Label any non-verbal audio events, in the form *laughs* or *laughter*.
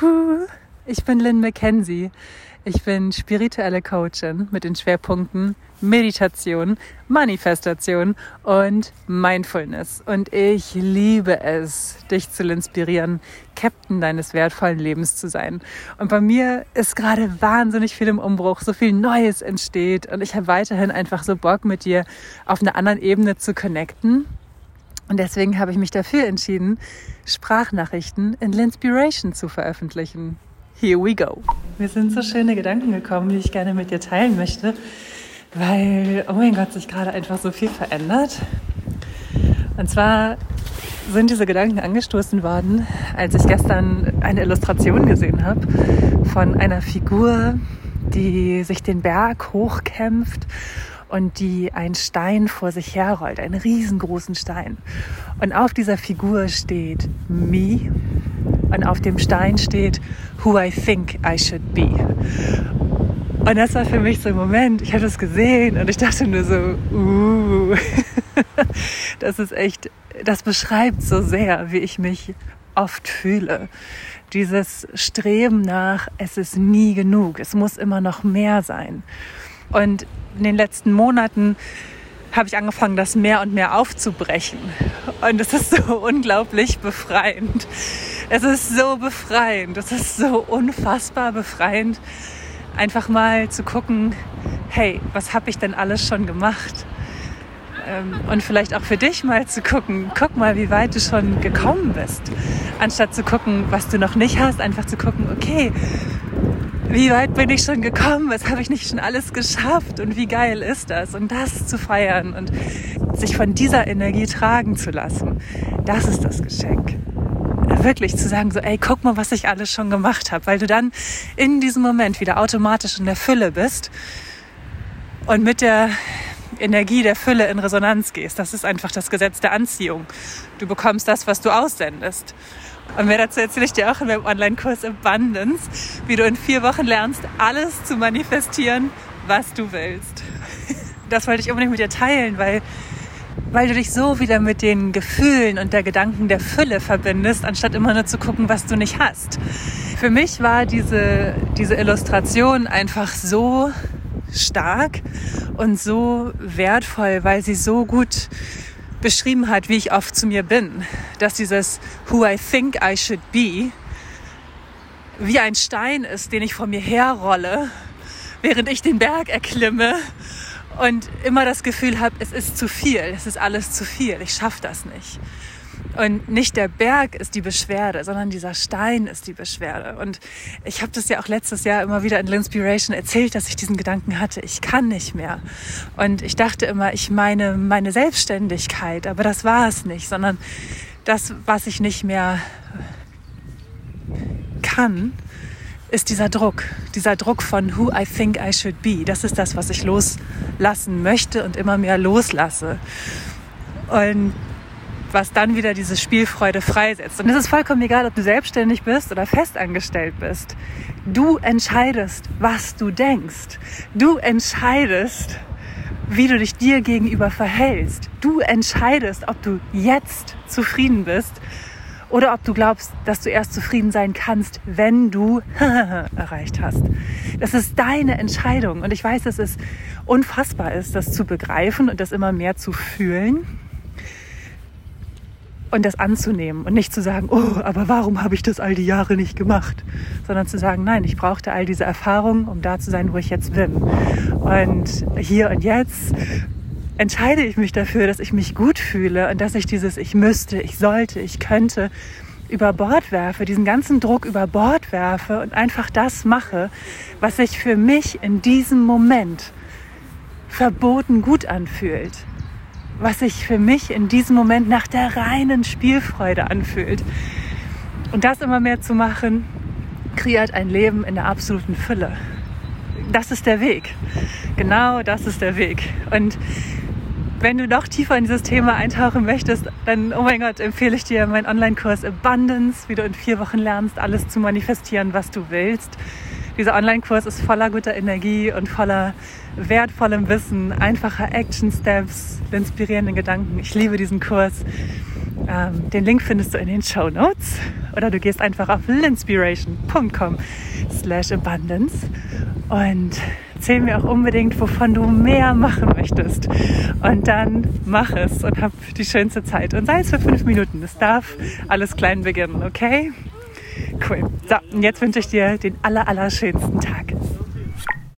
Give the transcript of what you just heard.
Juhu! Ich bin Lynn McKenzie. Ich bin spirituelle Coachin mit den Schwerpunkten Meditation, Manifestation und Mindfulness. Und ich liebe es, dich zu inspirieren, Captain deines wertvollen Lebens zu sein. Und bei mir ist gerade wahnsinnig viel im Umbruch, so viel Neues entsteht und ich habe weiterhin einfach so Bock mit dir auf einer anderen Ebene zu connecten. Und deswegen habe ich mich dafür entschieden, Sprachnachrichten in Linspiration zu veröffentlichen. Here we go. Mir sind so schöne Gedanken gekommen, die ich gerne mit dir teilen möchte, weil, oh mein Gott, sich gerade einfach so viel verändert. Und zwar sind diese Gedanken angestoßen worden, als ich gestern eine Illustration gesehen habe von einer Figur, die sich den Berg hochkämpft und die einen Stein vor sich herrollt, einen riesengroßen Stein. Und auf dieser Figur steht Me und auf dem Stein steht Who I think I should be. Und das war für mich so ein Moment, ich habe das gesehen und ich dachte nur so, uh, *laughs* das ist echt, das beschreibt so sehr, wie ich mich oft fühle. Dieses Streben nach, es ist nie genug, es muss immer noch mehr sein. Und in den letzten Monaten habe ich angefangen, das mehr und mehr aufzubrechen. Und es ist so unglaublich befreiend. Es ist so befreiend. Es ist so unfassbar befreiend, einfach mal zu gucken, hey, was habe ich denn alles schon gemacht? Ähm, und vielleicht auch für dich mal zu gucken, guck mal, wie weit du schon gekommen bist. Anstatt zu gucken, was du noch nicht hast, einfach zu gucken, okay, wie weit bin ich schon gekommen, was habe ich nicht schon alles geschafft? Und wie geil ist das? Und das zu feiern und sich von dieser Energie tragen zu lassen, das ist das Geschenk. Wirklich zu sagen, so, ey, guck mal, was ich alles schon gemacht habe, weil du dann in diesem Moment wieder automatisch in der Fülle bist und mit der Energie der Fülle in Resonanz gehst. Das ist einfach das Gesetz der Anziehung. Du bekommst das, was du aussendest. Und mehr dazu erzähle ich dir auch in meinem Online-Kurs Abundance, wie du in vier Wochen lernst, alles zu manifestieren, was du willst. Das wollte ich unbedingt mit dir teilen, weil, weil du dich so wieder mit den Gefühlen und der Gedanken der Fülle verbindest, anstatt immer nur zu gucken, was du nicht hast. Für mich war diese, diese Illustration einfach so stark und so wertvoll, weil sie so gut beschrieben hat, wie ich oft zu mir bin. Dass dieses Who I think I should be wie ein Stein ist, den ich vor mir herrolle, während ich den Berg erklimme und immer das Gefühl habe, es ist zu viel, es ist alles zu viel, ich schaffe das nicht. Und nicht der Berg ist die Beschwerde, sondern dieser Stein ist die Beschwerde. Und ich habe das ja auch letztes Jahr immer wieder in L'Inspiration erzählt, dass ich diesen Gedanken hatte, ich kann nicht mehr. Und ich dachte immer, ich meine meine Selbstständigkeit, aber das war es nicht, sondern das, was ich nicht mehr kann, ist dieser Druck, dieser Druck von Who I think I should be. Das ist das, was ich loslassen möchte und immer mehr loslasse. Und was dann wieder diese Spielfreude freisetzt. Und es ist vollkommen egal, ob du selbstständig bist oder festangestellt bist. Du entscheidest, was du denkst. Du entscheidest, wie du dich dir gegenüber verhältst. Du entscheidest, ob du jetzt zufrieden bist oder ob du glaubst, dass du erst zufrieden sein kannst, wenn du *laughs* erreicht hast. Das ist deine Entscheidung. Und ich weiß, dass es unfassbar ist, das zu begreifen und das immer mehr zu fühlen und das anzunehmen und nicht zu sagen, oh, aber warum habe ich das all die Jahre nicht gemacht, sondern zu sagen, nein, ich brauchte all diese Erfahrungen, um da zu sein, wo ich jetzt bin. Und hier und jetzt entscheide ich mich dafür, dass ich mich gut fühle und dass ich dieses ich müsste, ich sollte, ich könnte über Bord werfe, diesen ganzen Druck über Bord werfe und einfach das mache, was sich für mich in diesem Moment verboten gut anfühlt was sich für mich in diesem Moment nach der reinen Spielfreude anfühlt. Und das immer mehr zu machen, kreiert ein Leben in der absoluten Fülle. Das ist der Weg. Genau das ist der Weg. Und wenn du noch tiefer in dieses Thema eintauchen möchtest, dann, oh mein Gott, empfehle ich dir meinen Online-Kurs Abundance, wie du in vier Wochen lernst, alles zu manifestieren, was du willst. Dieser Online-Kurs ist voller guter Energie und voller wertvollem Wissen, einfacher Action-Steps, inspirierenden Gedanken. Ich liebe diesen Kurs. Ähm, den Link findest du in den Show Notes. oder du gehst einfach auf linspiration.com slash abundance und erzähl mir auch unbedingt, wovon du mehr machen möchtest. Und dann mach es und hab die schönste Zeit. Und sei es für fünf Minuten. Es darf alles klein beginnen, okay? Cool. So, und jetzt wünsche ich dir den aller, aller schönsten Tag.